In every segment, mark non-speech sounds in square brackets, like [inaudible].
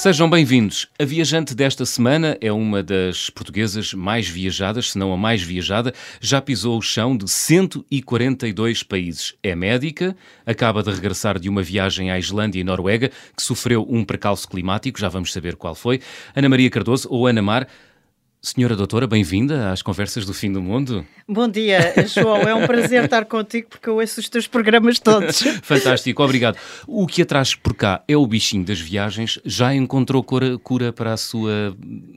Sejam bem-vindos. A viajante desta semana é uma das portuguesas mais viajadas, se não a mais viajada. Já pisou o chão de 142 países. É médica, acaba de regressar de uma viagem à Islândia e Noruega, que sofreu um precalço climático, já vamos saber qual foi. Ana Maria Cardoso, ou Ana Mar, Senhora Doutora, bem-vinda às Conversas do Fim do Mundo. Bom dia, João. É um prazer estar contigo porque eu ouço os teus programas todos. [laughs] Fantástico, obrigado. O que atrás por cá é o bichinho das viagens. Já encontrou cura, cura para a sua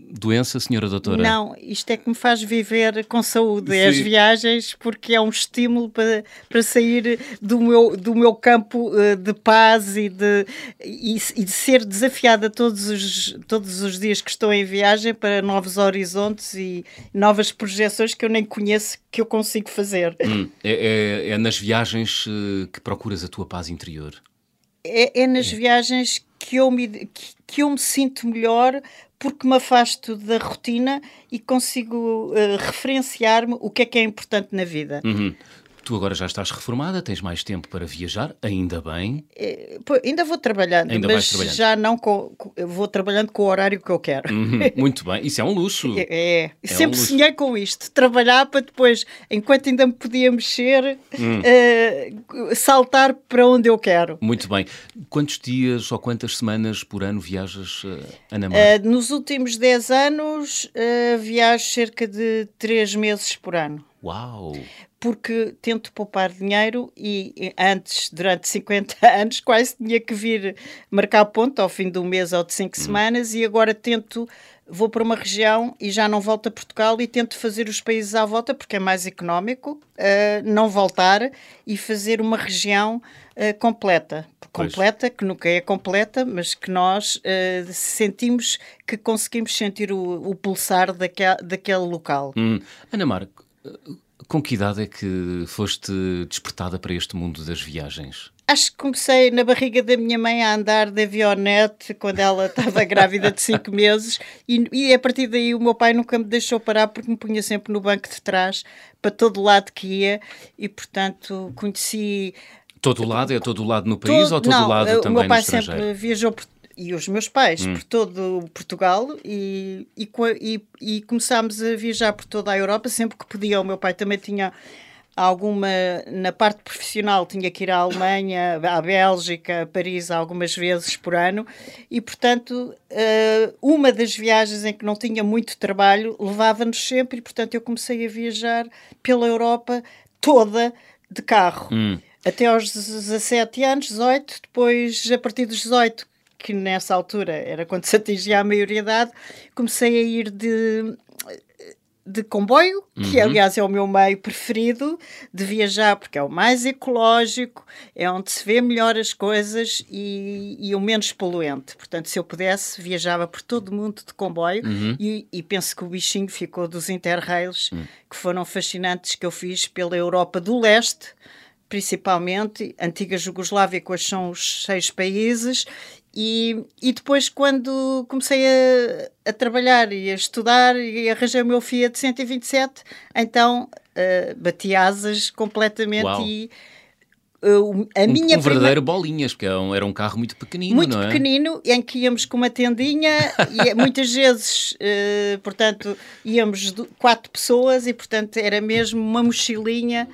doença, Senhora Doutora? Não, isto é que me faz viver com saúde. É as viagens porque é um estímulo para, para sair do meu, do meu campo uh, de paz e de, e, e de ser desafiada todos os, todos os dias que estou em viagem para novos horizontes horizontes e novas projeções que eu nem conheço que eu consigo fazer. Hum, é, é, é, nas viagens eh, que procuras a tua paz interior? É, é nas é. viagens que eu, me, que, que, eu me sinto melhor porque me afasto da rotina e consigo uh, referenciar-me o que é que é importante na vida. Uhum. Tu agora já estás reformada, tens mais tempo para viajar, ainda bem. É, pô, ainda vou trabalhando, ainda mas trabalhando. já não com, vou trabalhando com o horário que eu quero. Uhum, [laughs] muito bem, isso é um luxo. É, é. é sempre um luxo. sonhei com isto, trabalhar para depois, enquanto ainda me podia mexer, hum. uh, saltar para onde eu quero. Muito bem. Quantos dias ou quantas semanas por ano viajas, uh, Ana? Uh, nos últimos 10 anos, viajo cerca de 3 meses por ano. Uau! Porque tento poupar dinheiro e antes, durante 50 [laughs] anos, quase tinha que vir marcar ponto ao fim do mês ou de 5 hum. semanas e agora tento, vou para uma região e já não volto a Portugal e tento fazer os países à volta porque é mais económico uh, não voltar e fazer uma região uh, completa. Completa, pois. que nunca é completa, mas que nós uh, sentimos que conseguimos sentir o, o pulsar daquele, daquele local. Hum. Ana Marco, com que idade é que foste despertada para este mundo das viagens? Acho que comecei na barriga da minha mãe a andar de avionete quando ela estava [laughs] grávida de 5 meses e, e, a partir daí o meu pai nunca me deixou parar porque me punha sempre no banco de trás para todo lado que ia e portanto conheci... Todo lado? É todo lado no país todo, ou todo não, lado também no estrangeiro? o meu pai sempre viajou por e os meus pais hum. por todo Portugal e, e, e, e, começámos a viajar por toda a Europa sempre que podia. O meu pai também tinha alguma, na parte profissional, tinha que ir à Alemanha, à Bélgica, a Paris algumas vezes por ano e, portanto, eh, uma das viagens em que não tinha muito trabalho levava-nos sempre e, portanto, eu comecei a viajar pela Europa toda de carro. Hum. Até aos 17 anos, 18, depois, a partir dos 18, que nessa altura era quando se atingia a maioridade, comecei a ir de, de comboio, que uhum. aliás é o meu meio preferido de viajar, porque é o mais ecológico, é onde se vê melhor as coisas e, e o menos poluente. Portanto, se eu pudesse, viajava por todo o mundo de comboio uhum. e, e, penso que o bichinho ficou dos interrails, uhum. que foram fascinantes, que eu fiz pela Europa do Leste, principalmente, antiga Jugoslávia, quais são os seis países, e, e depois, quando comecei a, a, trabalhar e a estudar e arranjei o meu Fiat 127, então uh, bati asas completamente Uau. e uh, a um, minha um verdadeiro bolinhas, porque era um, era um carro muito pequenino, muito não é? pequenino, em que íamos com uma tendinha e muitas vezes, uh, portanto, íamos quatro pessoas e, portanto, era mesmo uma mochilinha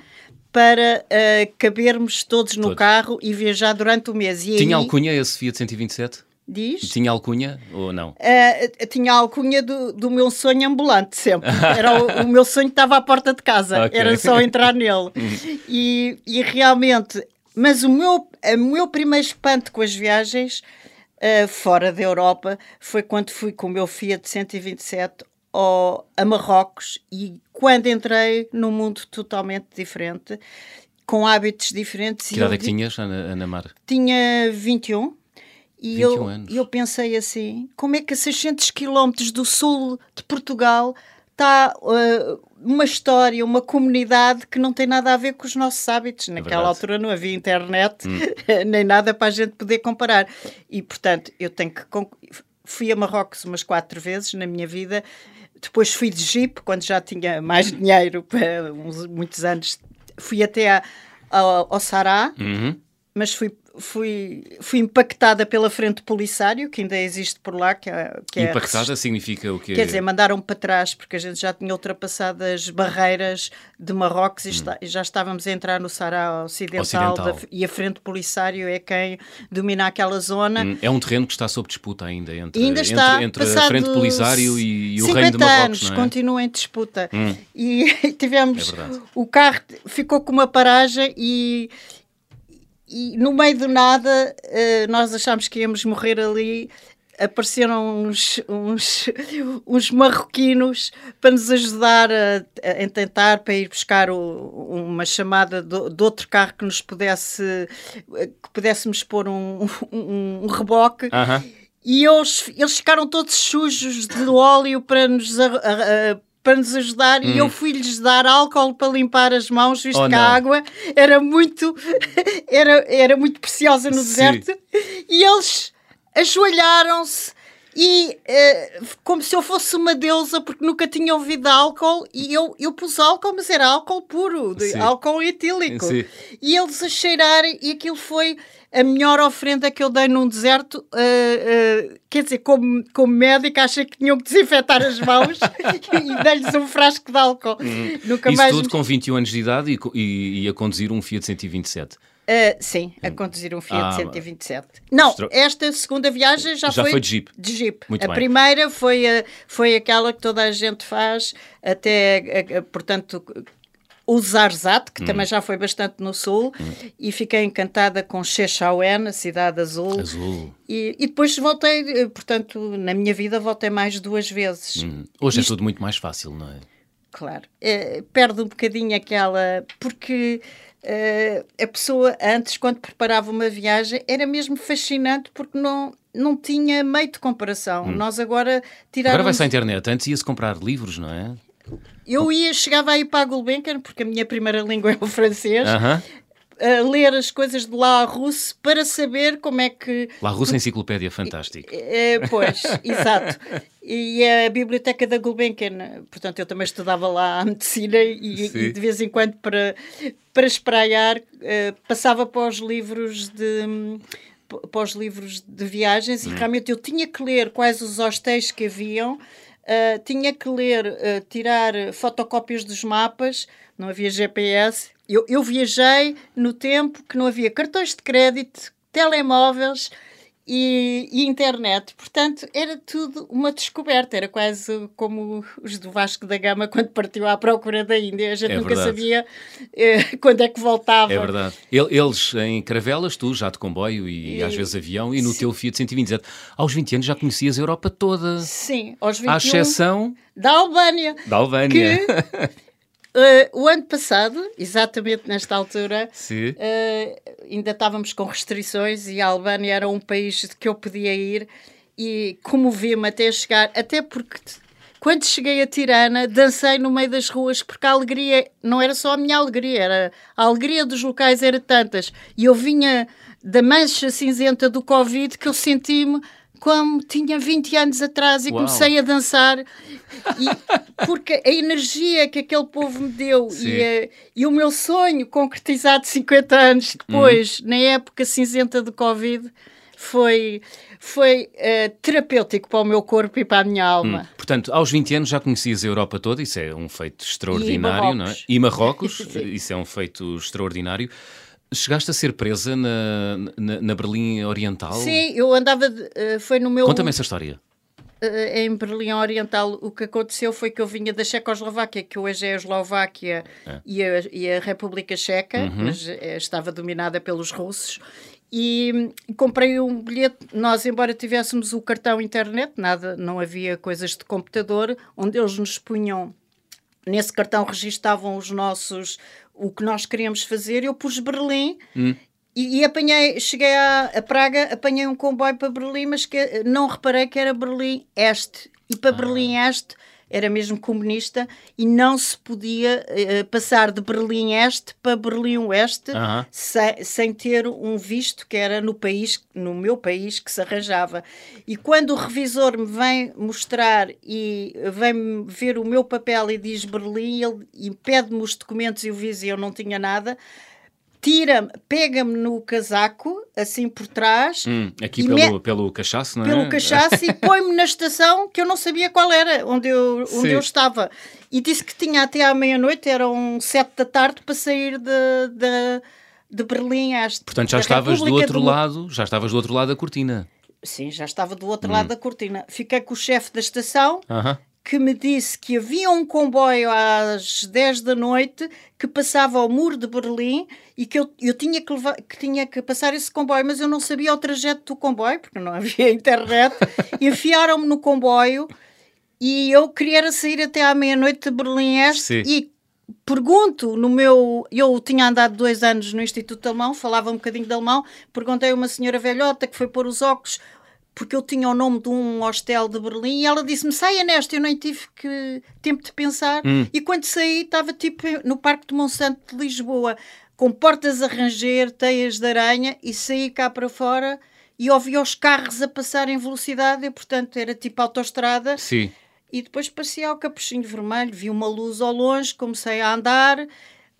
para uh, cabermos todos no todos. carro e viajar durante o mês. E Tinha aí... alcunha esse Fiat 127? Diz? Tinha alcunha ou não? Uh, tinha alcunha do, do meu sonho ambulante, sempre. [laughs] Era o, o meu sonho estava à porta de casa, okay. era só entrar nele. [laughs] Uhum. e, e realmente, mas o meu, o meu primeiro espanto com as viagens uh, fora da Europa foi quando fui com o meu Fiat 127 ao, a Marrocos e quando entrei num mundo totalmente diferente, com hábitos diferentes. Que idade é que tinhas, Ana, Ana Mar? Tinha 21. E 21 eu, anos. eu pensei assim, como é que a 600 quilómetros do sul de Portugal está uh, uma história, uma comunidade que não tem nada a ver com os nossos hábitos. É Naquela é altura não havia internet, hum. [laughs] nem nada para a gente poder comparar. E, portanto, eu tenho que... Fui a Marrocos umas quatro vezes na minha vida depois fui de Jeep, quando já tinha mais [laughs] dinheiro, para uns, muitos anos. Fui até a, a, ao Sará, uhum. mas fui, fui, fui impactada pela frente polisário, que ainda existe por lá. Que é, que é impactada significa o quê? Quer dizer, mandaram-me para trás, porque a gente já tinha ultrapassado as barreiras de Marrocos e, hum. está, já estávamos a entrar no Saara Ocidental, Ocidental. Da, e a frente polisário é quem domina aquela zona. Hum, é um terreno que está sob disputa ainda entre, ainda está entre, entre a frente polisário e, e o reino de Marrocos. anos, é? continua em disputa. Hum. E [laughs] tivemos... É o carro ficou com uma paragem e e no meio do nada, uh, nós achámos que íamos morrer ali. Apareceram uns, uns, [laughs] uns marroquinos para nos ajudar a, a tentar para ir buscar o, uma chamada de, de, outro carro que nos pudesse que pudéssemos pôr um, [laughs] um, um reboque. Uh -huh. E eles, eles ficaram todos sujos de óleo para nos a, a, para nos ajudar hum. e eu hum. fui-lhes dar álcool para limpar as mãos, visto oh, que a água era muito, [laughs] era, era muito preciosa no Sim. deserto. E eles ajoelharam-se e uh, como se eu fosse uma deusa porque nunca tinha ouvido álcool e eu, eu pus álcool, mas era álcool puro, de, álcool etílico. Sim. E eles a cheirarem e aquilo foi a melhor ofrenda que eu dei num deserto, uh, uh, quer dizer, como, como médica, achei que tinham que desinfetar as mãos [laughs] e dei-lhes um frasco de álcool. Uhum. Nunca Isso mais tudo me... com 21 anos de idade e, e, e a conduzir um Fiat 127. Uh, sim, a hum. conduzir um Fiat ah, 127. Não, esta segunda viagem já, já foi, foi de Jeep. De Jeep. Muito a bem. primeira foi, a, foi aquela que toda a gente faz, até, a, a, portanto, o Zarzat, que hum. também já foi bastante no sul, hum. e fiquei encantada com Chechauén, a cidade azul. Azul. E, e, depois voltei, eh, portanto, na minha vida voltei mais duas vezes. Hum. Hoje é Isto... é tudo muito mais fácil, não é? Claro. É, perde um bocadinho aquela. Porque Uh, a pessoa antes, quando preparava uma viagem, era mesmo fascinante porque não, não tinha meio de comparação. Hum. Nós agora tiramos... Agora vai-se à internet. Antes ia-se comprar livros, não é? Eu ia, chegava aí para a Gulbenkian, porque a minha primeira língua é o francês, uh -huh a ler as coisas de Larousse para saber como é que. Larousse, enciclopédia fantástica. É, pois, [laughs] exato. E a biblioteca da Gulbenkian, portanto, eu também estudava lá a medicina e, e de vez em quando para, para espraiar uh, passava para os livros de para os livros de viagens hum. e realmente eu tinha que ler quais os hostéis que haviam, uh, tinha que ler, uh, tirar fotocópias dos mapas, não havia GPS, eu, eu viajei no tempo que não havia cartões de crédito, telemóveis e, e, internet. Portanto, era tudo uma descoberta. Era quase como os do Vasco da Gama [laughs] quando partiu à procura da Índia. A gente é nunca verdade. sabia eh, [laughs] quando é que voltava. É verdade. Eles em caravelas, tu já de comboio e, e às vezes avião, e no sim. teu Fiat 127. Aos 20 anos já conhecias a Europa toda. Sim, aos 21. À exceção... Da Albânia. Da Albânia. Que [laughs] Uh, o ano passado, exatamente nesta altura, uh, ainda estávamos com restrições e a Albânia era um país que eu podia ir e comovi-me até chegar, até porque quando cheguei a Tirana, dancei no meio das ruas porque a alegria não era só a minha alegria, era a alegria dos locais era tantas. E eu vinha da mancha cinzenta do Covid que eu senti-me como tinha 20 anos atrás e Uau. comecei a dançar e, porque a energia que aquele povo me deu e, a, e, o meu sonho concretizado 50 anos depois, uhum. na época cinzenta do Covid, foi, foi uh, terapêutico para o meu corpo e para a minha alma. Hum. Portanto, aos 20 anos já conhecias a Europa toda, isso é um feito extraordinário, e não é? E Marrocos, [laughs] isso é um feito extraordinário. Chegaste a ser presa na, na, na Berlim Oriental? Sim, eu andava. De, uh, foi no meu. Conta-me essa história. Uh, em Berlim Oriental, o que aconteceu foi que eu vinha da Checoslováquia, que hoje é a Eslováquia é. E, a, e, a, República Checa, uhum. mas estava dominada pelos russos. E comprei um bilhete. Nós, embora tivéssemos o cartão internet, nada, não havia coisas de computador, onde eles nos punham nesse cartão registavam os nossos o que nós queríamos fazer, eu pus Berlim hum. e, e, apanhei, cheguei a, a, Praga, apanhei um comboio para Berlim, mas que, não reparei que era Berlim Este. E para ah. Berlim Este era mesmo comunista e não se podia uh, passar de Berlim Este para Berlim Oeste sem, sem, ter um visto que era no país, no meu país, que se arranjava. E quando o revisor me vem mostrar e vem ver o meu papel e diz Berlim, ele e pede-me os documentos e o viso e eu não tinha nada, tira-me, pega-me no casaco, assim por trás. Hum, aqui pelo, me... pelo cachaço, não é? Pelo cachaço e põe-me na estação que eu não sabia qual era, onde eu, onde eu estava. E disse que tinha até à meia-noite, eram sete da tarde, para sair de, de, de Berlim. Às, Portanto, já estavas República do outro do... lado, já estavas do outro lado da cortina. Sim, já estava do outro hum. lado da cortina. Fiquei com o chefe da estação. Uh -huh que me disse que havia um comboio às 10 da noite que passava ao muro de Berlim e que eu, eu tinha, que levar, que tinha que passar esse comboio, mas eu não sabia o trajeto do comboio, porque não [laughs] havia internet. Enfiaram-me no comboio e eu queria sair até à meia-noite de Berlim Este e pergunto no meu. Eu tinha andado dois anos no Instituto Alemão, falava um bocadinho de alemão. Perguntei a uma senhora velhota que foi pôr os óculos porque eu tinha o nome de um hostel de Berlim e ela disse-me saia nesta, eu nem tive que, tempo de pensar hum. e quando saí estava tipo no Parque de Monsanto de Lisboa com portas a ranger, teias de aranha e saí cá para fora e ouvi os carros a passar em velocidade e portanto era tipo autoestrada Sim. e depois passei ao capuchinho vermelho, vi uma luz ao longe, comecei a andar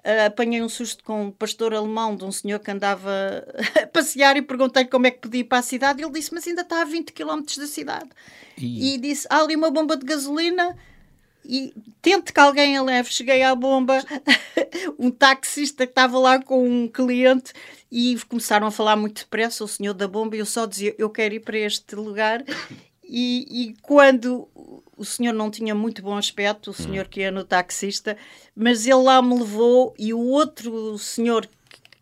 Uh, apanhei um susto com um pastor alemão de um senhor que andava [laughs] a passear e perguntei-lhe como é que podia ir para a cidade. Ele disse: Mas ainda está a 20 km da cidade. E... e disse: Há ali uma bomba de gasolina e tente que alguém a leve. Cheguei à bomba, [laughs] um taxista que estava lá com um cliente e começaram a falar muito depressa, o senhor da bomba, e eu só dizia: Eu quero ir para este lugar. E, e quando o senhor não tinha muito bom aspecto, o senhor que é no taxista, mas ele lá me levou e o outro senhor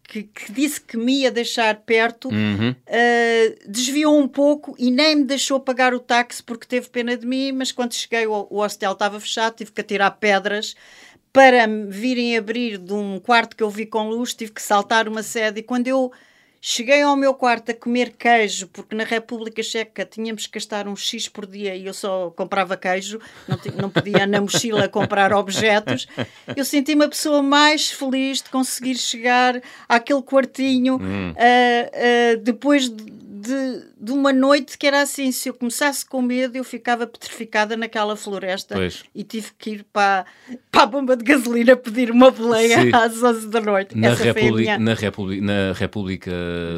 que, que, disse que me ia deixar perto, uhum. uh, desviou um pouco e nem me deixou pagar o táxi porque teve pena de mim, mas quando cheguei o, o hostel estava fechado, tive que atirar pedras para me virem abrir de um quarto que eu vi com luz, tive que saltar uma sede e quando eu Cheguei ao meu quarto a comer queijo, porque na República Checa tínhamos que gastar um X por dia e eu só comprava queijo, não, não podia na mochila comprar objetos. Eu senti-me a pessoa mais feliz de conseguir chegar àquele quartinho hum. uh, uh, depois de de, de uma noite que era assim: se eu começasse com medo, eu ficava petrificada naquela floresta pois. e tive que ir para, para a bomba de gasolina pedir uma boleia Sim. às 11 da noite. Na, República, na, República, na República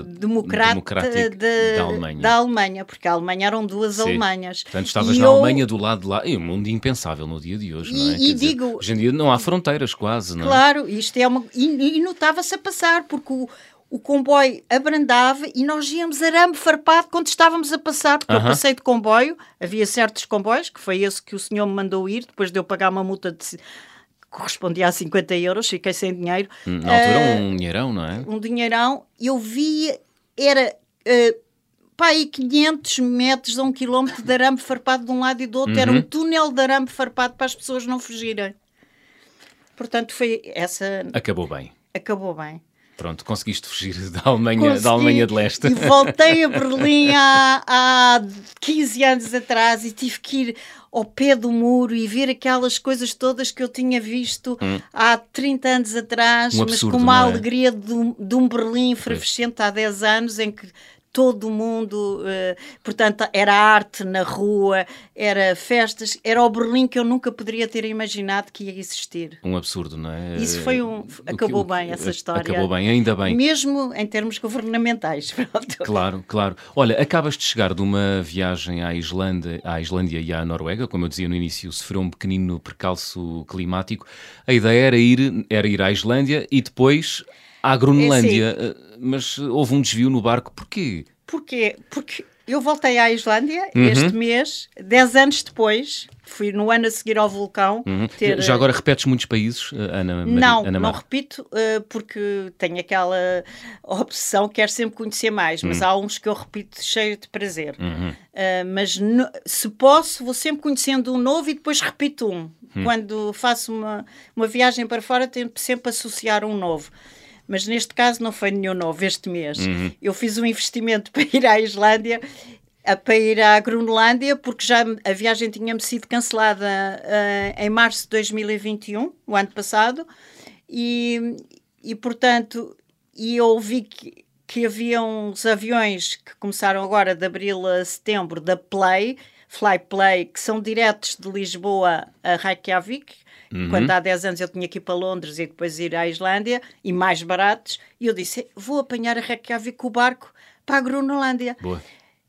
Democrática de, da Alemanha. Da Alemanha, porque a Alemanha eram duas Sim. Alemanhas. Portanto, estavas e na eu... Alemanha do lado de lá. É um mundo impensável no dia de hoje, e, não é? E digo, dizer, hoje em dia não há fronteiras quase, não é? Claro, isto é uma. E, e notava-se a passar, porque o o comboio abrandava e nós íamos arame farpado quando estávamos a passar, porque uh -huh. eu passei de comboio, havia certos comboios, que foi esse que o senhor me mandou ir, depois de eu pagar uma multa de que correspondia a 50 euros, fiquei sem dinheiro. Hum, na altura uh, um dinheirão, não é? Um dinheirão, eu via, era uh, pá, aí 500 metros a um quilómetro de arame farpado de um lado e do outro, era um uhum. túnel de arame farpado para as pessoas não fugirem. Portanto, foi essa... Acabou bem. Acabou bem. Pronto, conseguiste fugir [laughs] da Alemanha, da Alemanha de Leste. E voltei a Berlim há, há 15 anos atrás e tive que ir ao pé do muro e ver aquelas coisas todas que eu tinha visto hum. há 30 anos atrás, um absurdo, mas com uma é? alegria de, de, um Berlim efervescente há 10 anos em que todo mundo, uh, portanto, era arte na rua, era festas, era o Berlim que eu nunca poderia ter imaginado que ia existir. Um absurdo, não é? Isso foi um. Acabou que, bem essa história. Acabou bem, ainda bem. Mesmo em termos governamentais. [laughs] Pronto. Claro, claro. Olha, acabas de chegar de uma viagem à Islândia, à Islândia e à Noruega, como eu dizia no início, sofreu um pequenino percalço climático. A ideia era ir, era ir à Islândia e depois à Groenlândia, é, mas houve um desvio no barco. Porquê? Porquê? Porque eu voltei à Islândia uhum. este mês, 10 anos depois, fui no ano a seguir ao vulcão. Uhum. Ter... Já agora repetes muitos países, eh, Ana Maria, Não, Ana não repito, uh, porque tenho aquela opção, quero sempre conhecer mais, mas uhum. há uns que eu repito cheio de prazer. Uh, mas no, se posso, vou sempre conhecendo um novo e depois repito um. Hum. Quando faço uma, uma viagem para fora, tento sempre associar um novo mas neste caso não foi nenhum novo este mês. Uhum. Eu fiz um investimento [laughs] para ir à Islândia para ir à Groenlândia, porque já a viagem tinha-me sido cancelada uh, em março de 2021, o ano passado, e, e portanto, e eu ouvi que, que havia uns aviões que começaram agora de abril a setembro da Play, Flyplay, que são diretos de Lisboa a Reykjavik. Uhum. Quando há 10 anos eu tinha que ir para Londres e depois ir à Islândia, e mais baratos. E eu disse: vou apanhar a Reykjavik com o barco para a Grunolândia. Boa.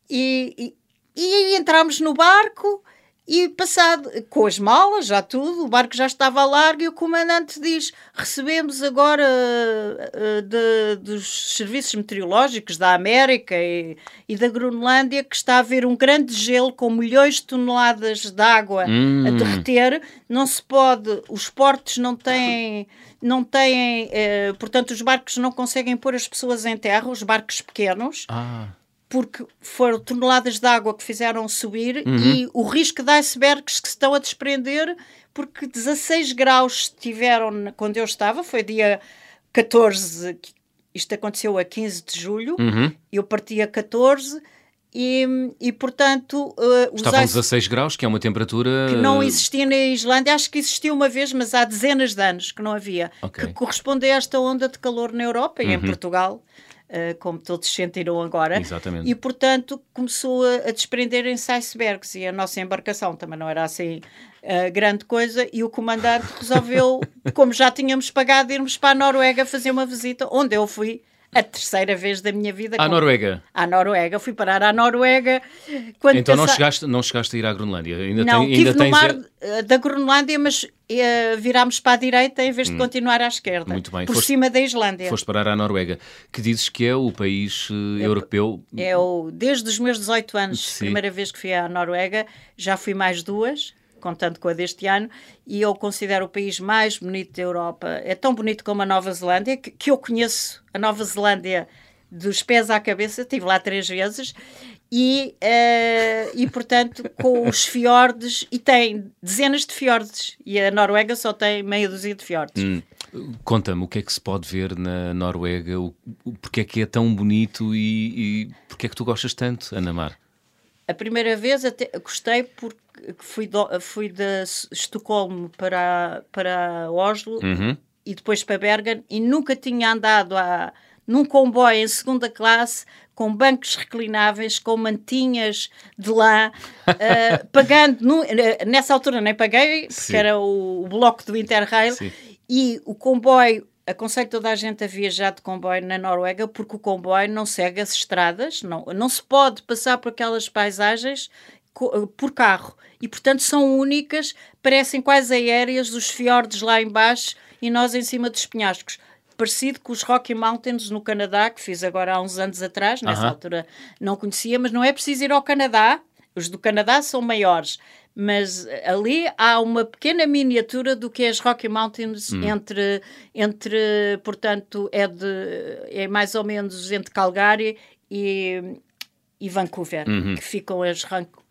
E, e, e entramos no barco e passado, com as malas, já tudo, o barco já estava largo e o comandante diz: recebemos agora uh, de, dos serviços meteorológicos da América e, e, da Groenlândia que está a haver um grande gelo com milhões de toneladas de água hum. a derreter. Não se pode, os portos não têm. Não têm, uh, portanto, os barcos não conseguem pôr as pessoas em terra, os barcos pequenos. Ah porque foram toneladas de água que fizeram subir uhum. e o risco de icebergs que se estão a desprender, porque 16 graus tiveram quando eu estava, foi dia 14, isto aconteceu a 15 de julho, uhum. eu parti a 14 e, e portanto. Uh, Estavam ice... 16 graus, que é uma temperatura. Que não existia na Islândia, acho que existiu uma vez, mas há dezenas de anos que não havia. Okay. Que corresponde a esta onda de calor na Europa e uhum. em Portugal. Uh, como todos sentiram agora. Exatamente. E, portanto, começou a, a desprenderem-se icebergs e a nossa embarcação também não era assim uh, grande coisa. E o comandante resolveu, [laughs] como já tínhamos pagado, irmos para a Noruega fazer uma visita, onde eu fui a terceira vez da minha vida. À com... Noruega? À Noruega. Fui parar à Noruega. Quando então não, chegaste, não chegaste a ir à Groenlândia? Ainda não, tem, ainda no tens... mar eh, da Groenlândia, mas uh, virámos para a direita em vez de hum. continuar à esquerda. Muito bem. Por foste, cima da Islândia. Foste parar à Noruega, que dizes que é o país uh, é, europeu... É o, desde os meus 18 anos, Sim. primeira vez que fui à Noruega, já fui mais duas contando com a deste ano, e eu considero o país mais bonito da Europa. É tão bonito como a Nova Zelândia, que, que eu conheço a Nova Zelândia dos pés à cabeça, estive lá três vezes, e, uh, e portanto, com os fiordes, e tem dezenas de fiordes, e a Noruega só tem meia dúzia de fiordes. Hum. Conta-me o que é que se pode ver na Noruega, o, o, porque é que é tão bonito e, e porque é que tu gostas tanto, Ana Mar? A primeira vez até gostei porque fui, do, fui de Estocolmo para, para Oslo uhum. e depois para Bergen e nunca tinha andado a, num comboio em segunda classe com bancos reclináveis, com mantinhas de lã, uh, [laughs] pagando, no, nessa altura nem paguei, porque Sim. era o, o, bloco do Interrail, Sim. e o comboio, aconselho toda a gente a viajar de comboio na Noruega, porque o comboio não segue as estradas, não, não se pode passar por aquelas paisagens por carro e, portanto, são únicas, parecem quase aéreas, os fiordes lá embaixo e nós em cima dos penhascos. Parecido com os Rocky Mountains no Canadá, que fiz agora há uns anos atrás, nessa uh -huh. altura não conhecia, mas não é preciso ir ao Canadá, os do Canadá são maiores, mas ali há uma pequena miniatura do que é as Rocky Mountains hum. entre, entre, portanto, é, de, é mais ou menos entre Calgary e, e Vancouver, uhum. que ficam as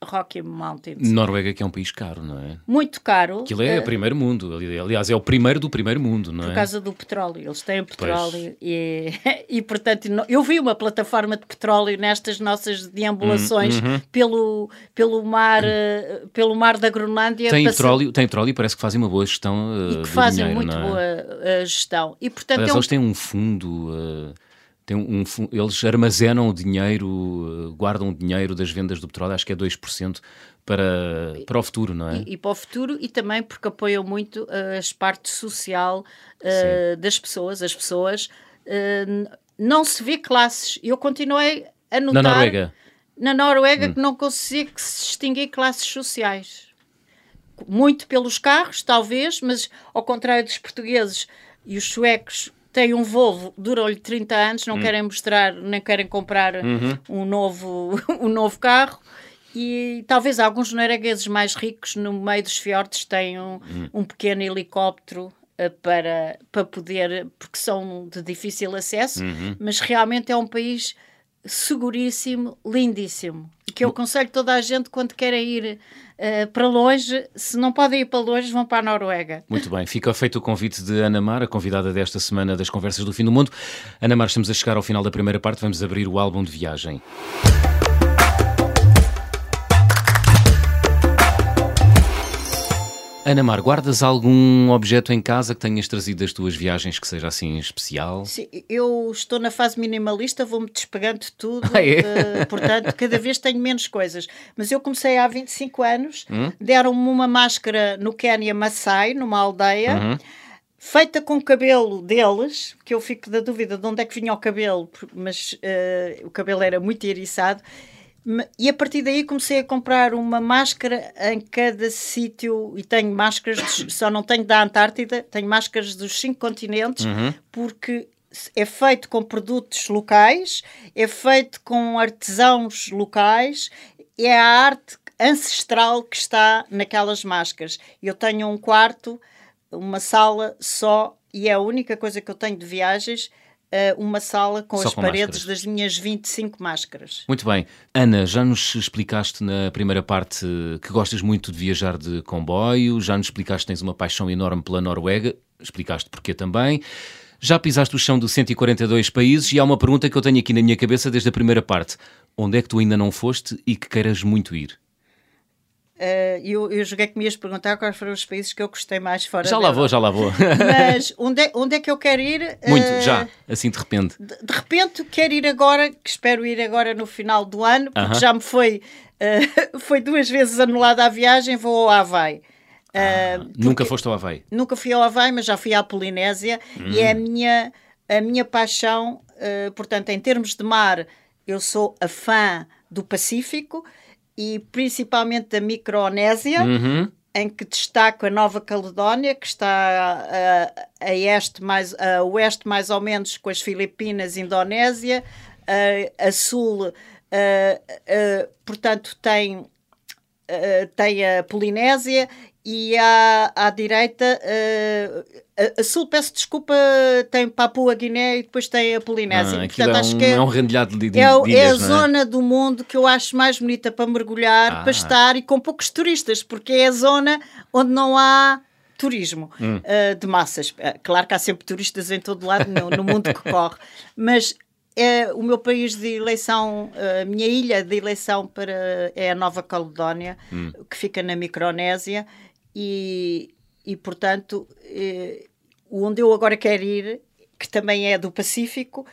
Rocky Mountains. Noruega que é um país caro, não é? Muito caro. Aquilo é uh, primeiro mundo, aliás, é o primeiro do primeiro mundo, não é? Por causa do petróleo, eles têm petróleo e, [laughs] e, portanto, eu vi uma plataforma de petróleo nestas nossas deambulações uhum. pelo, pelo, mar, uh, pelo mar da Groenlândia. Tem, petróleo, tem petróleo e parece que fazem uma boa gestão uh, e que fazem dinheiro, muito é? boa gestão. E, portanto, aliás, é um... eles têm um fundo tem um, eles armazenam o dinheiro, guardam o dinheiro das vendas do petróleo, acho que é 2% para, para o futuro, não é? E, e para o futuro e também porque apoiam muito uh, a parte social uh, das pessoas. As pessoas uh, não se vê classes. Eu continuei a notar. Na Noruega? Na Noruega hum. que não consigo se distinguir classes sociais. Muito pelos carros, talvez, mas ao contrário dos portugueses e os suecos tem um Volvo, durou-lhe 30 anos, não hum. querem mostrar, nem querem comprar uhum. um, novo, [laughs] um novo carro. E talvez alguns noruegueses mais ricos, no meio dos fiordes, tenham hum. um pequeno helicóptero uh, para, para poder, porque são de difícil acesso, uhum. mas realmente é um país seguríssimo, lindíssimo. Que eu aconselho toda a gente quando querem ir uh, para longe, se não podem ir para longe, vão para a Noruega. Muito bem, fica feito o convite de Ana Mar, a convidada desta semana das Conversas do Fim do Mundo. Ana Mar, estamos a chegar ao final da primeira parte, vamos abrir o álbum de viagem. Ana Mar, guardas algum objeto em casa que tenhas trazido das tuas viagens que seja assim especial? Sim, eu estou na fase minimalista, vou-me despegando de tudo, Ah, é? eh, portanto, cada vez tenho menos coisas. Mas eu comecei há 25 anos, Hum? deram-me uma máscara no Quênia Maasai, numa aldeia, Uhum. feita com o cabelo deles, que eu fico da dúvida de onde é que vinha o cabelo, mas eh, o cabelo era muito eriçado. E a partir daí comecei a comprar uma máscara em cada sítio e tenho máscaras, dos- só não tenho da Antártida, tenho máscaras dos cinco continentes, porque é feito com produtos locais, é feito com artesãos locais, é a arte ancestral que está naquelas máscaras. Eu tenho um quarto, uma sala só, e é a única coisa que eu tenho de viagens, eh, uma sala com Só as com paredes máscaras. das minhas 25 máscaras. Muito bem. Ana, já nos explicaste na primeira parte que gostas muito de viajar de comboio, já nos explicaste que tens uma paixão enorme pela Noruega, explicaste porquê também. Já pisaste o chão de 142 países e há uma pergunta que eu tenho aqui na minha cabeça desde a primeira parte. Onde é que tu ainda não foste e que queiras muito ir? Eh, eu, eu joguei que me ias perguntar quais foram os países que eu gostei mais fora Já lá vou, já lá vou. [laughs] Mas onde é, onde é que eu quero ir? Muito, Eh, já, assim de repente. De, de repente quero ir agora, que espero ir agora no final do ano, porque Aham. já me foi, eh, [laughs] foi duas vezes anulada a viagem, vou ao Havaí. Eh, Nunca foste ao Havaí? Nunca fui ao Havaí, mas já fui à Polinésia e é a minha, a minha paixão. portanto, em termos de mar, eu sou a fã do Pacífico e principalmente da Micronésia, Uhum. em que destaco a Nova Caledónia, que está a, a, este mais, a oeste mais ou menos com as Filipinas, Indonésia, a, a sul, eh, eh, portanto, tem tem a Polinésia e à, à direita, uh, a, a sul, peço desculpa, tem Papua Guiné e depois tem a Polinésia. Ah, aquilo é, acho um, que é um rendilhado de, de, é, de é a ilhas, é? zona do mundo que eu acho mais bonita para mergulhar, Ah. para estar e com poucos turistas, porque é a zona onde não há turismo Hum. uh, de massas. Uh, Claro que há sempre turistas em todo lado no, no mundo que corre, [laughs] mas é o meu país de eleição, a minha ilha de eleição para é a Nova Caledónia, Hum. que fica na Micronésia e, e portanto eh, onde eu agora quero ir, que também é do Pacífico,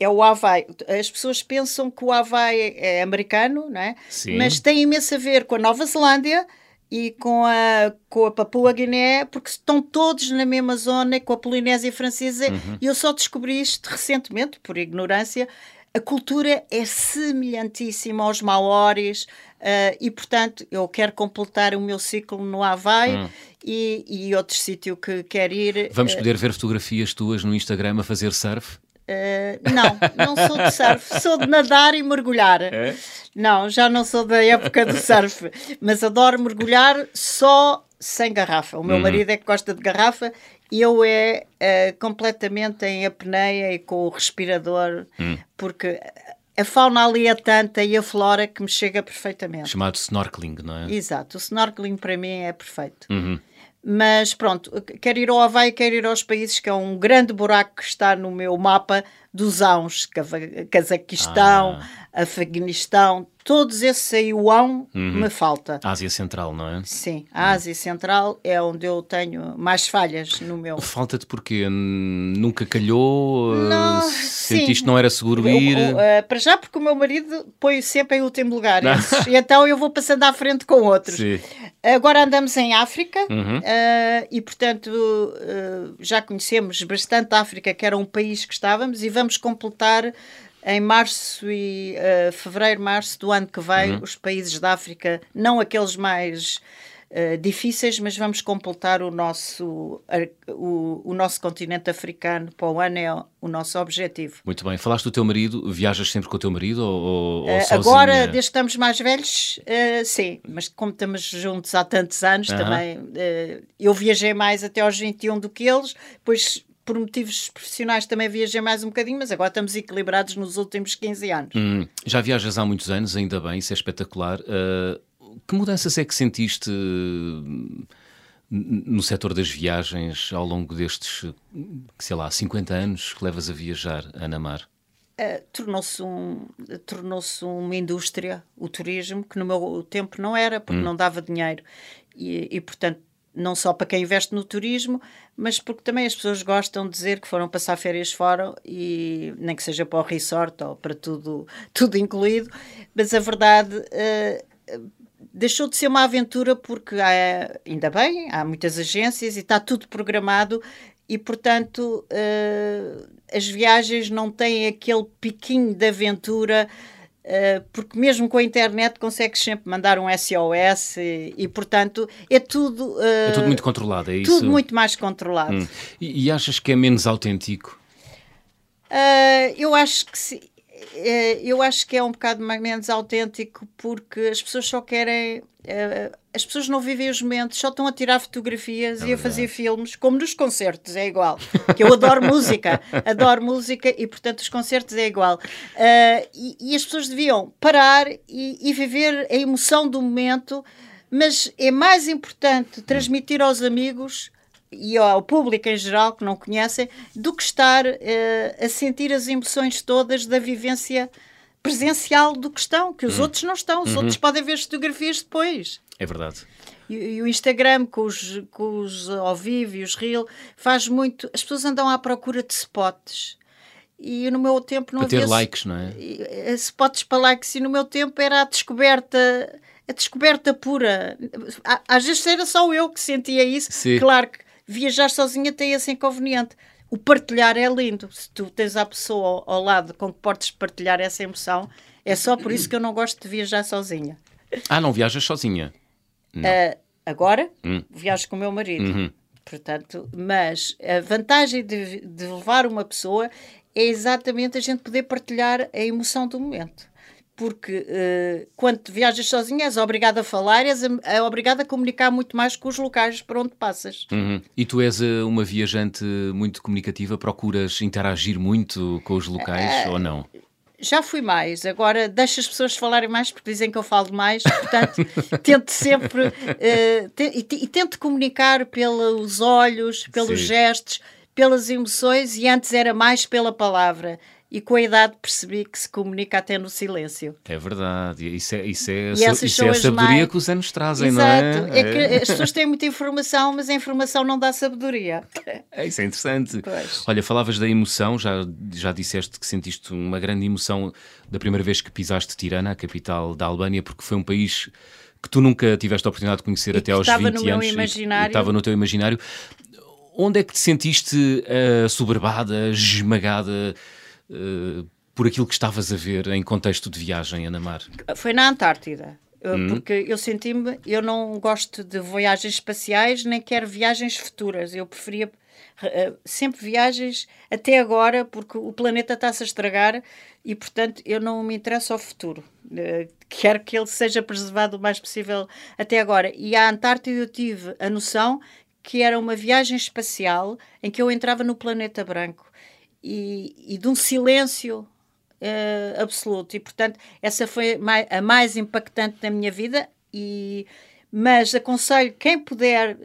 é o Havaí. As pessoas pensam que o Havaí é americano, não é? Sim. mas tem imenso a ver com a Nova Zelândia e com a, com a Papua Guiné, porque estão todos na mesma zona com a Polinésia Francesa. E eu só descobri isto recentemente, por ignorância. A cultura é semelhantíssima aos maoris eh, e, portanto, eu quero completar o meu ciclo no Havaí e, e outro sítio que quero ir. Vamos poder ver fotografias tuas no Instagram a fazer surf? Eh, não, não sou de surf, [laughs] sou de nadar e mergulhar. Não, já não sou da época do surf, mas adoro mergulhar só sem garrafa. O meu marido é que gosta de garrafa e eu é eh, completamente em apneia e com o respirador, porque a fauna ali é tanta e a flora que me chega perfeitamente. Chamado snorkeling, não é? Exato, o snorkeling para mim é perfeito. Uhum. Mas pronto, quero ir ao Havaí, quero ir aos países que é um grande buraco que está no meu mapa dos Cava- Cazaquistão, Afeganistão, todos esses aí, o ão me falta. Ásia Central, não é? Sim, a Ásia Central é onde eu tenho mais falhas no meu. Falta-te porquê? N- Nunca calhou? Não, Uh, sim. Sentiste que não era seguro Eu- ir? o- eh, para já, porque o meu marido põe sempre em último lugar, esses, e então eu vou passando à frente com outros. Sim. Agora andamos em África Uhum. eh, e, portanto, eh, já conhecemos bastante a África, que era um país que estávamos, e vamos completar em março e eh, fevereiro, março do ano que vem Uhum. os países da África, não aqueles mais eh, difíceis, mas vamos completar o nosso, o, o nosso continente africano para o ano, é o nosso objetivo. Muito bem. Falaste do teu marido, viajas sempre com o teu marido ou, ou, sozinha? agora, desde que estamos mais velhos, sim, mas como estamos juntos há tantos anos, Aham. também eu viajei mais até aos 21 do que eles, depois por motivos profissionais também viajei mais um bocadinho, mas agora estamos equilibrados nos últimos 15 anos. Hum, já viajas há muitos anos, ainda bem, isso é espetacular. Uh, que mudanças é que sentiste uh, n- no setor das viagens ao longo destes, uh, sei lá, 50 anos que levas a viajar, Ana Mar? Eh, tornou-se um, tornou-se uma indústria, o turismo, que no meu tempo não era, porque não dava dinheiro. E, e, portanto, não só para quem investe no turismo, mas porque também as pessoas gostam de dizer que foram passar férias fora e nem que seja para o resort ou para tudo, [laughs] tudo incluído, mas a verdade uh, deixou de ser uma aventura porque há, ainda bem, há muitas agências e está tudo programado e portanto uh, as viagens não têm aquele piquinho de aventura porque mesmo com a internet consegues sempre mandar um SOS e, e portanto é tudo uh, é tudo muito controlado é isso? tudo muito mais controlado. Hum. e, e, achas que é menos autêntico? Uh, eu acho que sim. Eu acho que é um bocado menos autêntico porque as pessoas só querem as pessoas não vivem os momentos, só estão a tirar fotografias é e a fazer filmes, como nos concertos, é igual. Que eu adoro [laughs] música, adoro música e, portanto, os concertos é igual. Uh, e, e, as pessoas deviam parar e, e, viver a emoção do momento, mas é mais importante transmitir aos amigos e ao público em geral que não conhecem do que estar uh, a sentir as emoções todas da vivência presencial do que estão, que os hum. outros não estão, os uhum. outros podem ver fotografias depois. É verdade. E, e, o Instagram, com os, com os ao vivo e os reel, faz muito. As pessoas andam à procura de spots. E no meu tempo não para havia. ter likes, não é? Eh, spots para likes. E no meu tempo era a descoberta. A descoberta pura. Às vezes era só eu que sentia isso. Sim. Claro que viajar sozinha tem esse inconveniente. O partilhar é lindo. Se tu tens a pessoa ao, ao lado com que podes partilhar essa emoção, é só por isso que eu não gosto de viajar sozinha. Ah, não viajas sozinha? Uh, agora, hum. viajo com o meu marido. Uhum. Portanto, mas a vantagem de, de levar uma pessoa é exatamente a gente poder partilhar a emoção do momento porque uh, quando viajas sozinha és obrigado a falar, és é obrigado a comunicar muito mais com os locais por onde passas. Uhum. E tu és uh, uma viajante muito comunicativa, procuras interagir muito com os locais uh, ou não? já fui mais, agora deixo as pessoas falarem mais porque dizem que eu falo mais, portanto [laughs] tento sempre te, e, e, tento comunicar pelos olhos, pelos Sim. gestos, pelas emoções e antes era mais pela palavra e com a idade percebi que se comunica até no silêncio. É verdade, isso é, isso é, isso é a sabedoria mais... que os anos trazem, Exato. não é? é que é. as pessoas têm muita informação, mas a informação não dá sabedoria. É, isso é interessante. Pois. Olha, falavas da emoção, já, já disseste que sentiste uma grande emoção da primeira vez que pisaste Tirana, a capital da Albânia, porque foi um país que tu nunca tiveste a oportunidade de conhecer e até aos 20 anos. Imaginário. E, e estava no teu imaginário. Onde é que te sentiste uh, soberbada, esmagada? Uh, por aquilo que estavas a ver em contexto de viagem, Ana Mar? Foi na Antártida. Hum. Porque eu senti-me, eu não gosto de viagens espaciais, nem quero viagens futuras. Eu preferia uh, sempre viagens até agora, porque o planeta está-se a estragar e, portanto, eu não me interesso ao futuro. Uh, quero que ele seja preservado o mais possível até agora. E a Antártida eu tive a noção que era uma viagem espacial em que eu entrava no planeta branco e, e de um silêncio uh, absoluto. E, portanto, essa foi a mais impactante da minha vida. E, mas aconselho quem puder,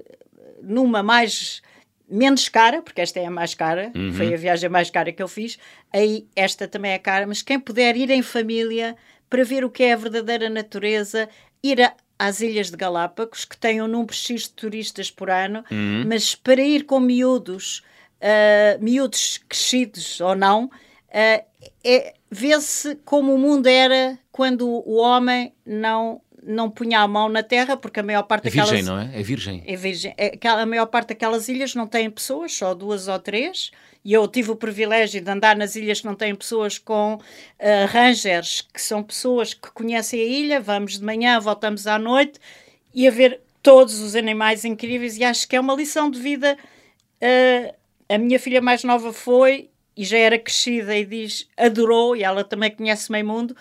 numa mais menos cara, porque esta é a mais cara, uhum. foi a viagem mais cara que eu fiz, aí esta também é cara, mas quem puder ir em família para ver o que é a verdadeira natureza, ir a, às Ilhas de Galápagos, que têm um número X de turistas por ano, uhum. mas para ir com miúdos uh, miúdos crescidos ou não, uh, é, vê-se como o mundo era quando o homem não não punha a mão na terra, porque a maior parte é daquelas... virgem, não é? É virgem. É virgem. É, a maior parte daquelas ilhas não tem pessoas, só duas ou três, e eu tive o privilégio de andar nas ilhas que não têm pessoas com uh, rangers, que são pessoas que conhecem a ilha, vamos de manhã, voltamos à noite, e a ver todos os animais incríveis, e acho que é uma lição de vida uh, a minha filha mais nova foi e já era crescida e diz adorou, e ela também conhece meio mundo.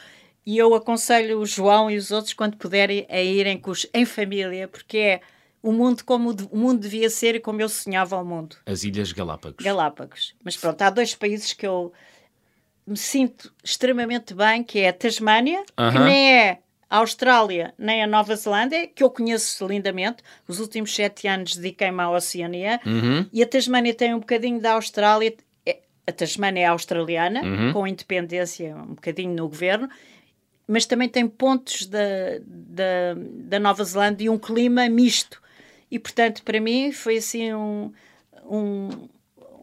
E eu aconselho o João e os outros, quando puderem, a irem em família, porque é o mundo como o mundo devia ser e como eu sonhava o mundo. As Ilhas Galápagos. Galápagos. Mas pronto, há dois países que eu me sinto extremamente bem, que é a Tasmânia, uh -huh. que nem é a Austrália nem a Nova Zelândia, que eu conheço lindamente. Os últimos sete anos dediquei-me à Oceania. Uhum. E a Tasmânia tem um bocadinho da Austrália. É, a Tasmânia é australiana, uhum. com independência um bocadinho no governo, mas também tem pontos da, da, da Nova Zelândia e um clima misto. E, portanto, para mim foi assim um, um,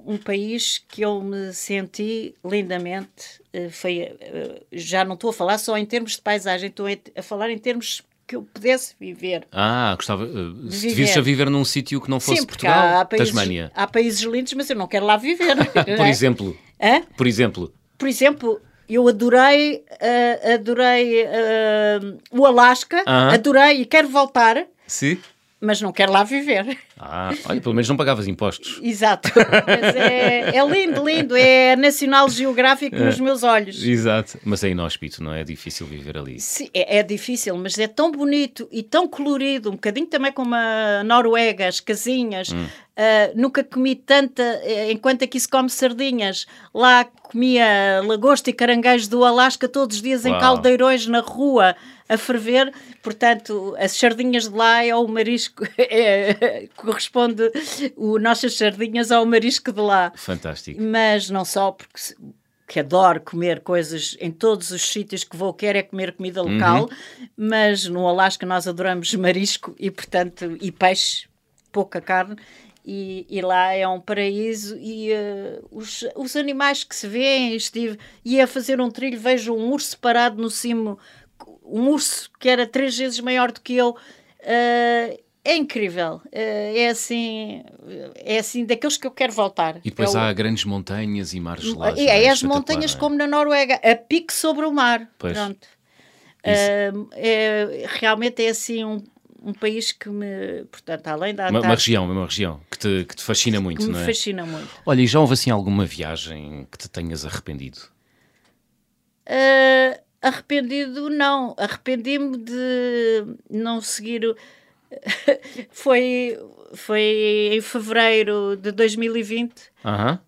um país que eu me senti lindamente. Uh, foi, uh, já não estou a falar só em termos de paisagem, estou a falar em termos que eu pudesse viver. Ah, gostava. Uh, se viver. a viver num sítio que não fosse Sim, Portugal, há, há países, Tasmânia. Há países lindos, mas eu não quero lá viver. [laughs] Por é? exemplo. Hã? Por exemplo. Por exemplo, eu adorei, uh, adorei uh, o Alasca, uh -huh. adorei e quero voltar. Sim mas não quero lá viver. Ah, olha, pelo menos não pagavas impostos. [laughs] Exato. Mas é, é lindo, lindo. É nacional geográfico nos meus olhos. Exato. Mas é inóspito, não é? É difícil viver ali. Sim, é, é, difícil, mas é tão bonito e tão colorido, um bocadinho também como a Noruega, as casinhas. Hum. Uh, nunca comi tanta, eh, enquanto aqui se come sardinhas, lá comia lagosta e caranguejos do Alasca todos os dias Uau. em caldeirões na rua a ferver. Portanto, as sardinhas de lá é o marisco, [laughs] é, corresponde o nossas sardinhas ao marisco de lá. Fantástico. Mas não só porque que adoro comer coisas em todos os sítios que vou, quero é comer comida local, uhum. mas no Alasca nós adoramos marisco e, portanto, e peixe, pouca carne, e, e, lá é um paraíso e uh, os, os animais que se vêem, estive, ia a fazer um trilho, vejo um urso parado no cimo, um urso que era três vezes maior do que eu, uh, é incrível, uh, é assim, é assim daqueles que eu quero voltar. E depois é há o... grandes montanhas e mares gelados. É, é as montanhas é? como na Noruega, a pique sobre o mar, pois. pronto. é, realmente é assim um um país que me, portanto, além da Uma, uma região, uma região que te, que te fascina muito, que não é? me fascina muito. Olha, e já houve assim alguma viagem que te tenhas arrependido? Uh, arrependido, não. Arrependi-me de não seguir. O... [laughs] foi, foi em fevereiro de 2020. Aham. Uh -huh.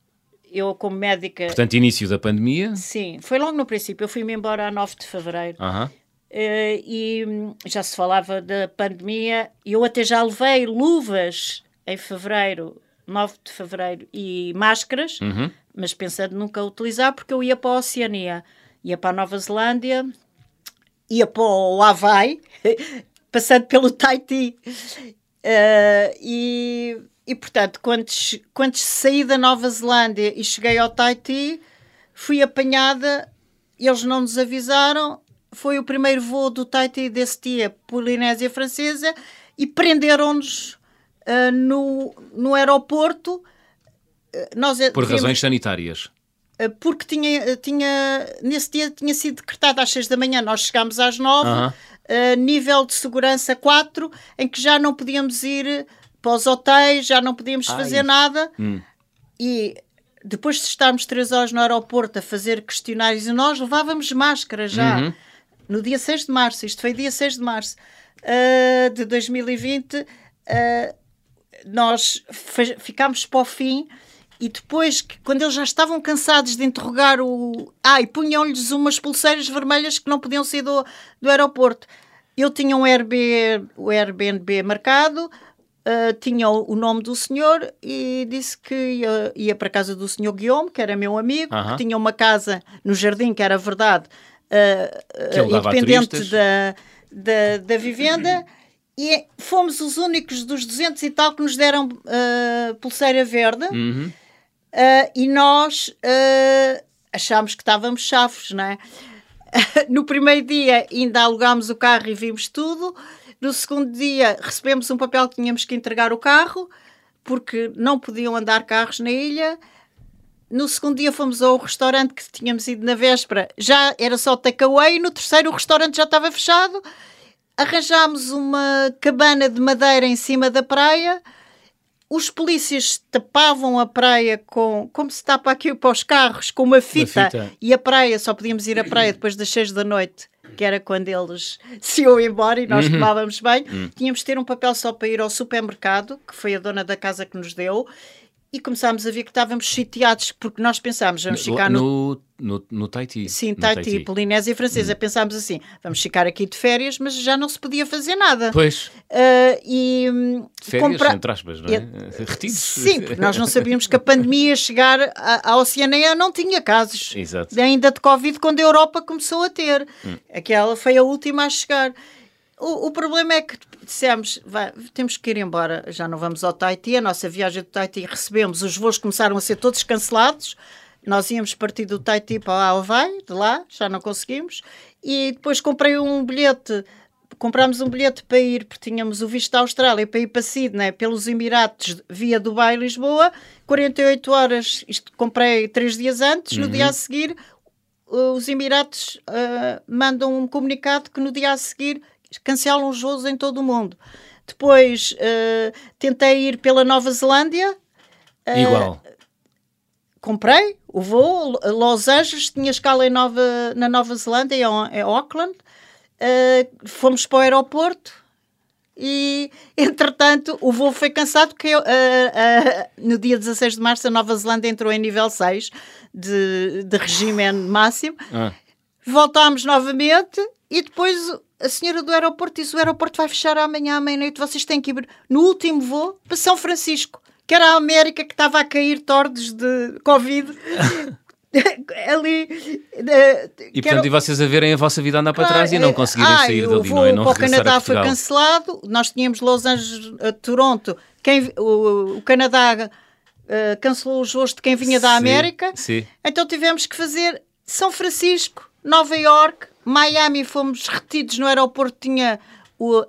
Eu, como médica. Portanto, início da pandemia? Sim, foi logo no princípio. Eu fui-me embora a 9 de fevereiro. Aham. Uh e já se falava da pandemia. Eu até já levei luvas em fevereiro, 9 de fevereiro, e máscaras, uhum. mas pensando nunca utilizar, porque eu ia para a Oceania, ia para a Nova Zelândia, ia para o Havaí, [laughs] passando pelo Tahiti. Uh, e, e, portanto, quando, quando saí da Nova Zelândia e cheguei ao Tahiti, fui apanhada, eles não nos avisaram foi o primeiro voo do Tahiti desse dia, Polinésia Francesa, e prenderam-nos uh, no, no aeroporto. Uh, nós, Por razões sanitárias. Uh, porque tinha, tinha, nesse dia tinha sido decretado às 6 da manhã, nós chegámos às 9, -huh. nível de segurança 4, em que já não podíamos ir para os hotéis, já não podíamos Ai. fazer nada. Hum. E depois de estarmos 3 horas no aeroporto a fazer questionários, e nós levávamos máscara já. Uhum no dia 6 de março, isto foi dia 6 de março uh, de 2020, uh, nós ficámos para o fim e depois, quando eles já estavam cansados de interrogar o. Ah, e punham-lhes umas pulseiras vermelhas que não podiam sair do, do aeroporto. Eu tinha um Airbnb, o Airbnb marcado, uh, tinha o, o, nome do senhor e disse que ia, ia para a casa do senhor Guillaume, que era meu amigo, uh -huh. que tinha uma casa no jardim, que era verdade, uh, independente da, da, da, vivenda e fomos os únicos dos 200 e tal que nos deram pulseira verde uhum. Uh, e nós achámos que estávamos chafos, não é? [laughs] no primeiro dia ainda alugámos o carro e vimos tudo. No segundo dia recebemos um papel que tínhamos que entregar o carro porque não podiam andar carros na ilha. No segundo dia fomos ao restaurante que tínhamos ido na véspera, já era só takeaway. No terceiro, o restaurante já estava fechado. Arranjámos uma cabana de madeira em cima da praia. Os polícias tapavam a praia com, como se tapa aqui para os carros, com uma fita, uma fita. E a praia, só podíamos ir à praia depois das seis da noite, que era quando eles [laughs] se iam embora e nós uhum. tomávamos bem. Uhum. Tínhamos de ter um papel só para ir ao supermercado, que foi a dona da casa que nos deu e começámos a ver que estávamos sitiados, porque nós pensámos, vamos ficar no... No, no Tahiti. Sim, no Tahiti, Tahiti. Polinésia Francesa. Hum. Pensámos assim, vamos ficar aqui de férias, mas já não se podia fazer nada. Pois. Uh, e... Férias, compra... entre aspas, não é? Retidos. Sim, porque nós não sabíamos que a [laughs] pandemia chegar à, à Oceania não tinha casos. Exato. Ainda de Covid, quando a Europa começou a ter. Hum. Aquela foi a última a chegar. O, o, problema é que dissemos, vai, temos que ir embora, já não vamos ao Tahiti, a nossa viagem do Tahiti recebemos, os voos começaram a ser todos cancelados, nós íamos partir do Tahiti para Havaí, de lá, já não conseguimos, e depois comprei um bilhete, comprámos um bilhete para ir, porque tínhamos o visto da Austrália para ir para Sydney, pelos Emiratos, via Dubai e Lisboa, 48 horas, isto comprei três dias antes, uhum. no dia a seguir os Emiratos uh, mandam um comunicado que no dia a seguir cancelam os voos em todo o mundo. Depois uh, tentei ir pela Nova Zelândia. Uh, Igual. Comprei o voo, Los Angeles, tinha escala em Nova, na Nova Zelândia, em, Auckland. Uh, fomos para o aeroporto e, [laughs] entretanto, o voo foi cansado porque no dia 16 de março a Nova Zelândia entrou em nível 6 de, de regime máximo. Ah. Voltámos novamente e depois a senhora do aeroporto disse: o aeroporto vai fechar amanhã à meia-noite, vocês têm que ir no último voo para São Francisco, que era a América que estava a cair tordos de Covid. [laughs] ali e portanto e vocês a verem a vossa vida andar para trás e não conseguirem ah, sair dali não é? não para o Canadá foi cancelado nós tínhamos Los Angeles a Toronto quem, o, o Canadá uh, cancelou os voos de quem vinha da América sim. então tivemos que fazer São Francisco Nova York Miami fomos retidos no aeroporto, tinha o,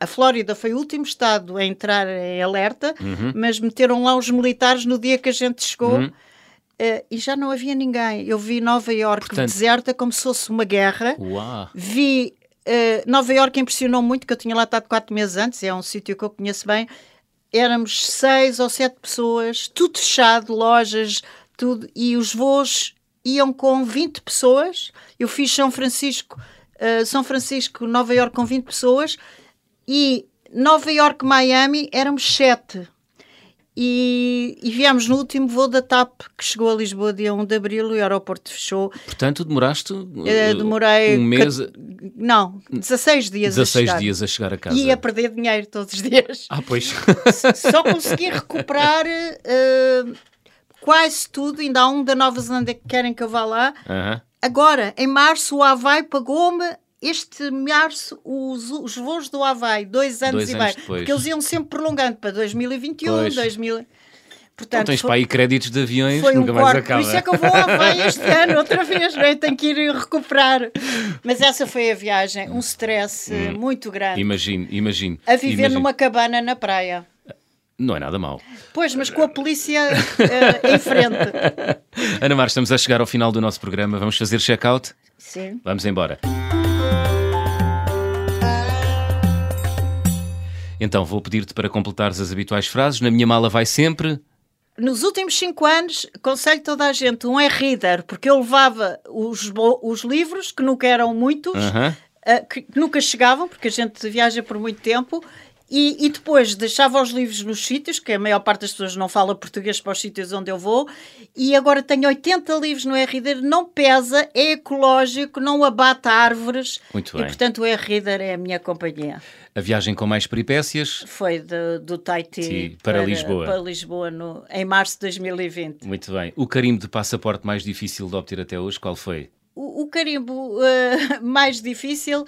a Flórida foi o último estado a entrar em alerta, uhum. mas meteram lá os militares no dia que a gente chegou. Uhum. Uh, e já não havia ninguém. Eu vi Nova Iorque Portanto... deserta como se fosse uma guerra. Uau. Vi uh, Nova Iorque impressionou muito, que eu tinha lá estado quatro meses antes, é um sítio que eu conheço bem. Éramos seis ou sete pessoas, tudo fechado, lojas, tudo, e os voos iam com 20 pessoas. Eu fiz São Francisco, uh, São Francisco, Nova York com 20 pessoas e Nova York, Miami éramos 7. E, e viemos no último voo da TAP que chegou a Lisboa dia 1 de abril e o aeroporto fechou. Portanto, demoraste uh, demorei um mês? Não, 16 dias 16 a chegar. dias a chegar a casa. E a perder dinheiro todos os dias. Ah, pois. [laughs] Só consegui recuperar uh, quase tudo. Ainda há um da Nova Zelândia que querem que eu vá lá. Uhum. Agora, em março, o Havaí pagou-me este março os, os voos do Havaí, dois anos dois e meio. Porque eles iam sempre prolongando para 2021, pois. 2000. Portanto, não tens foi, para aí créditos de aviões, foi nunca um mais acaba. Por isso é que eu vou ao Havaí este [laughs] ano, outra vez, não é? tenho que ir recuperar. Mas essa foi a viagem, um stress hum. muito grande. Imagino, imagino. A viver imagino. numa cabana na praia. Não é nada mau. Pois, mas com a polícia uh, em frente. [laughs] Ana Mar, estamos a chegar ao final do nosso programa. Vamos fazer check-out? Sim. Vamos embora. Então, vou pedir-te para completares as habituais frases. Na minha mala vai sempre. Nos últimos cinco anos, aconselho toda a gente um e-reader, porque eu levava os, os livros, que nunca eram muitos, uh -huh. uh, que nunca chegavam, porque a gente viaja por muito tempo, e, e, depois deixava os livros nos sítios, que a maior parte das pessoas não fala português para os sítios onde eu vou, e agora tenho 80 livros no e-reader, não pesa, é ecológico, não abata árvores. Muito bem. E portanto o e-reader é a minha companhia. A viagem com mais peripécias? Foi de, do Tahiti Sim, para, para, Lisboa, para Lisboa no, em março de 2020. Muito bem. O carimbo de passaporte mais difícil de obter até hoje, qual foi? O, o carimbo uh, [laughs] mais difícil,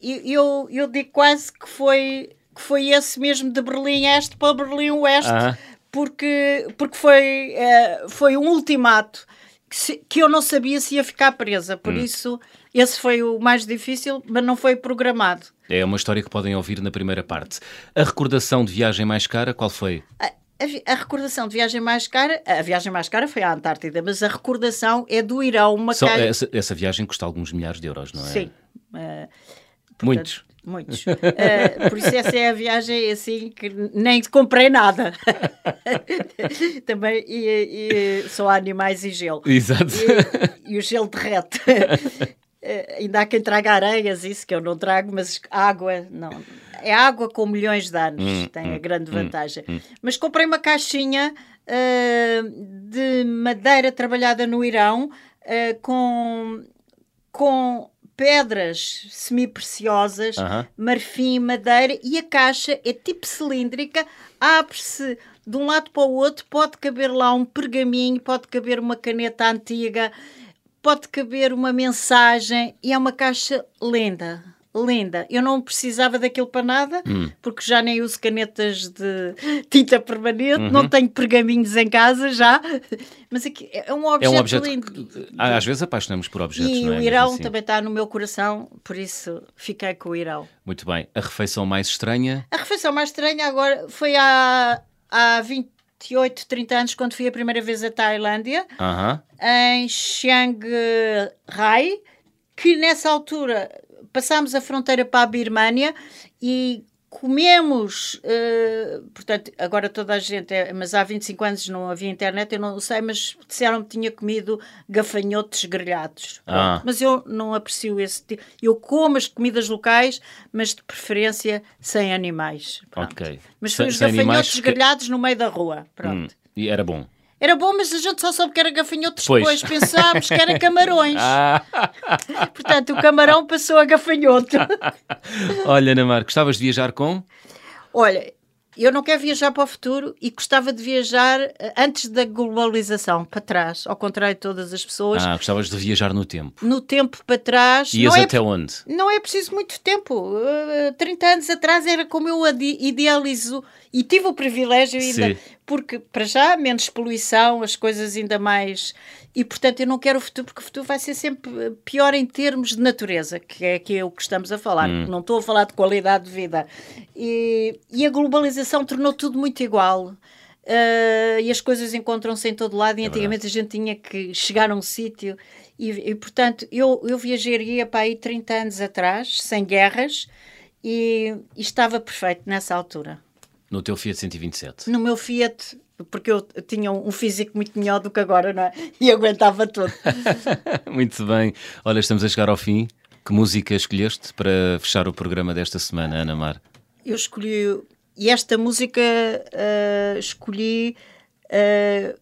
eu, eu digo quase que foi que foi esse mesmo de Berlim Este para Berlim Oeste, ah. porque, porque foi, uh, foi um ultimato que, se, que, eu não sabia se ia ficar presa, por hum. isso esse foi o mais difícil, mas não foi programado. É uma história que podem ouvir na primeira parte. A recordação de viagem mais cara, qual foi? A, a, a, recordação de viagem mais cara, a viagem mais cara foi à Antártida, mas a recordação é do Irão, uma Só, essa, essa, viagem custa alguns milhares de euros, não é? Sim. Uh, portanto, Muitos. Muitos. Uh, [laughs] por isso essa é a viagem assim que nem comprei nada. [laughs] Também e, e, só há animais e gelo. Exato. E, e o gelo derrete. Uh, [laughs] ainda há quem traga areias, isso que eu não trago, mas água, não. É água com milhões de anos, hum, tem hum, a grande hum, vantagem. Hum, mas comprei uma caixinha uh, de madeira trabalhada no Irão com, com pedras semi-preciosas, marfim, madeira, e a caixa é tipo cilíndrica, abre-se de um lado para o outro, pode caber lá um pergaminho, pode caber uma caneta antiga, pode caber uma mensagem, e é uma caixa linda. Linda. Eu não precisava daquilo para nada, Hum. porque já nem uso canetas de [gasps] tinta permanente, Uhum. não tenho pergaminhos em casa já. [laughs] Mas aqui é um É objeto, um objeto lindo. que às vezes apaixonamos por objetos, E não é? o Mesmo Irão assim. também está no meu coração, por isso fiquei com o Irão. Muito bem. A refeição mais estranha? A refeição mais estranha agora foi há, há 28, 30 anos, quando fui a primeira vez à Tailândia, Aham. em Chiang Rai, que nessa altura passámos a fronteira para a Birmânia e comemos, eh, portanto, agora toda a gente, é, mas há 25 anos não havia internet, eu não sei, mas disseram que tinha comido gafanhotos grelhados. Ah. Mas eu não aprecio esse tipo. Eu como as comidas locais, mas de preferência sem animais. Pronto. Ok. Mas Sem- foi os gafanhotos animais grelhados no meio da rua. Hum, Pronto. e era bom. Era bom, mas a gente só soube que era gafanhotos Pois. depois. Pensámos que era [laughs] camarões. Ah, Portanto, o camarão passou a gafanhoto. [laughs] olha, Ana Mar, gostavas de viajar com? Olha, eu não quero viajar para o futuro e gostava de viajar eh, antes da globalização, para trás, ao contrário de todas as pessoas. Ah, gostavas de viajar no tempo. No tempo para trás. Ias é até onde? Não é preciso muito tempo. Uh, 30 anos atrás era como eu idealizo e tive o privilégio ainda, Sim. porque para já menos poluição, as coisas ainda mais. E portanto eu não quero o futuro, porque o futuro vai ser sempre pior em termos de natureza, que é que é o que estamos a falar. Hum. Não estou a falar de qualidade de vida. E, e a globalização tornou tudo muito igual. Uh, e as coisas encontram-se em todo lado e É antigamente a gente tinha que chegar a um sítio e, e, portanto eu, eu viajaria para aí 30 anos atrás, sem guerras e, e estava perfeito nessa altura. No teu Fiat 127. No meu Fiat, porque eu tinha um físico muito melhor do que agora, não é? [laughs] E aguentava tudo. [laughs] Muito bem. Olha, estamos a chegar ao fim. Que música escolheste para fechar o programa desta semana, Ana Mar? Eu escolhi, e esta música ah, escolhi ah,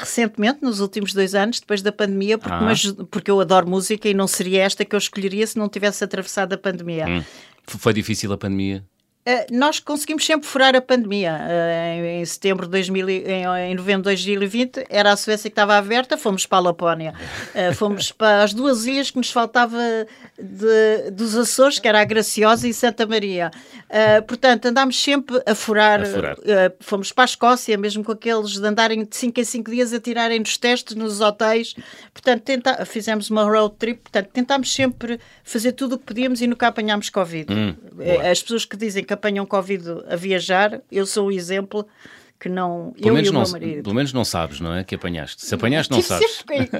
recentemente, nos últimos dois anos, depois da pandemia, porque, Ah. aju- porque eu adoro música e não seria esta que eu escolheria se não tivesse atravessado a pandemia. Hum. Foi difícil a pandemia? Uh, nós conseguimos sempre furar a pandemia. Uh, em, em setembro de 2000, e- em, em novembro de 2020, era a Suécia que estava aberta, fomos para a Lapónia. Uh, fomos [laughs] para as duas ilhas que nos faltava de- dos Açores, que era a Graciosa e Santa Maria. Portanto, andámos sempre a furar. A furar. Fomos para a Escócia, mesmo com aqueles de andarem de 5 em 5 dias a tirarem nos testes nos hotéis. Portanto, tenta- fizemos uma road trip. Portanto, tentámos sempre fazer tudo o que podíamos e nunca apanhámos Covid. Hum, Eh. As pessoas que dizem que apanham Covid a viajar, eu sou o exemplo que não. Pelo eu menos, e o não, meu marido. pelo menos não sabes, não é? Que apanhaste. Se apanhaste, não [laughs] Tive sabes. sempre com,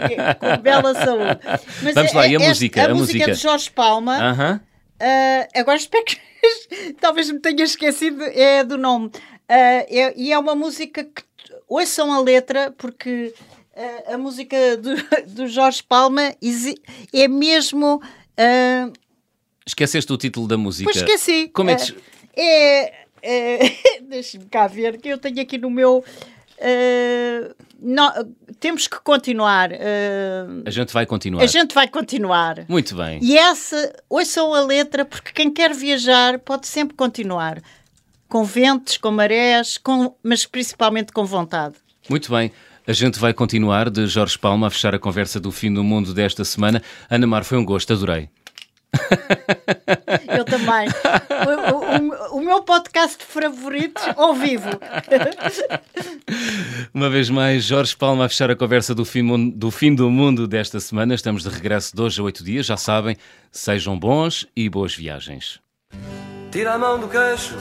com bela saúde. Mas Vamos lá, e a música? A, A música música? de Jorge Palma. Aham. Ah, agora espero que [laughs] talvez me tenha esquecido é do nome. Ah, é- e é uma música que ouçam a letra, porque ah, a música do, [laughs] do Jorge Palma é mesmo. ah, Esqueceste o título da música. Pois esqueci. Como é que. É, é, [laughs] Deixa-me cá ver, que eu tenho aqui no meu. nó- temos que continuar. ah, A gente vai continuar. a gente vai continuar. Muito bem. E essa, ouçam a letra, porque quem quer viajar pode sempre continuar. Com ventos, com marés, com, mas principalmente com vontade. Muito bem. A gente vai continuar de Jorge Palma a fechar a conversa do fim do mundo desta semana. Ana Mar, foi um gosto, adorei. Eu também. o, o- o- meu podcast favorito ao vivo. Uma vez mais, Jorge Palma a fechar a conversa do fim, do fim do mundo desta semana. Estamos de regresso de hoje a oito dias. Já sabem, sejam bons e boas viagens. Tira a mão do queixo,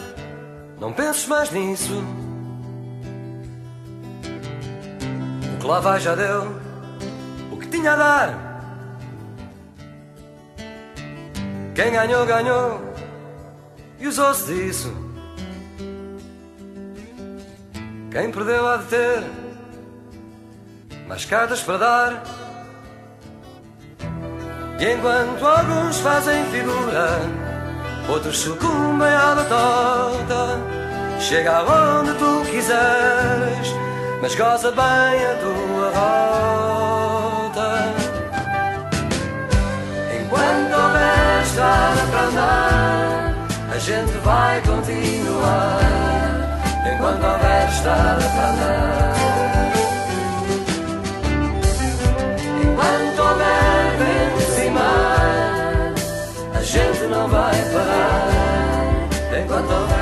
não penses mais nisso. O que lá vai já deu, o que tinha a dar. Quem ganhou, ganhou, e usou-se disso. Quem perdeu há de ter mais cartas para dar. E enquanto alguns fazem figura, outros sucumbem à batota. Chega aonde tu quiseres, mas goza bem a tua rota. estrada para andar, a gente vai continuar enquanto houver estrada para andar. Enquanto houver vento e mar, a gente não vai parar enquanto houver.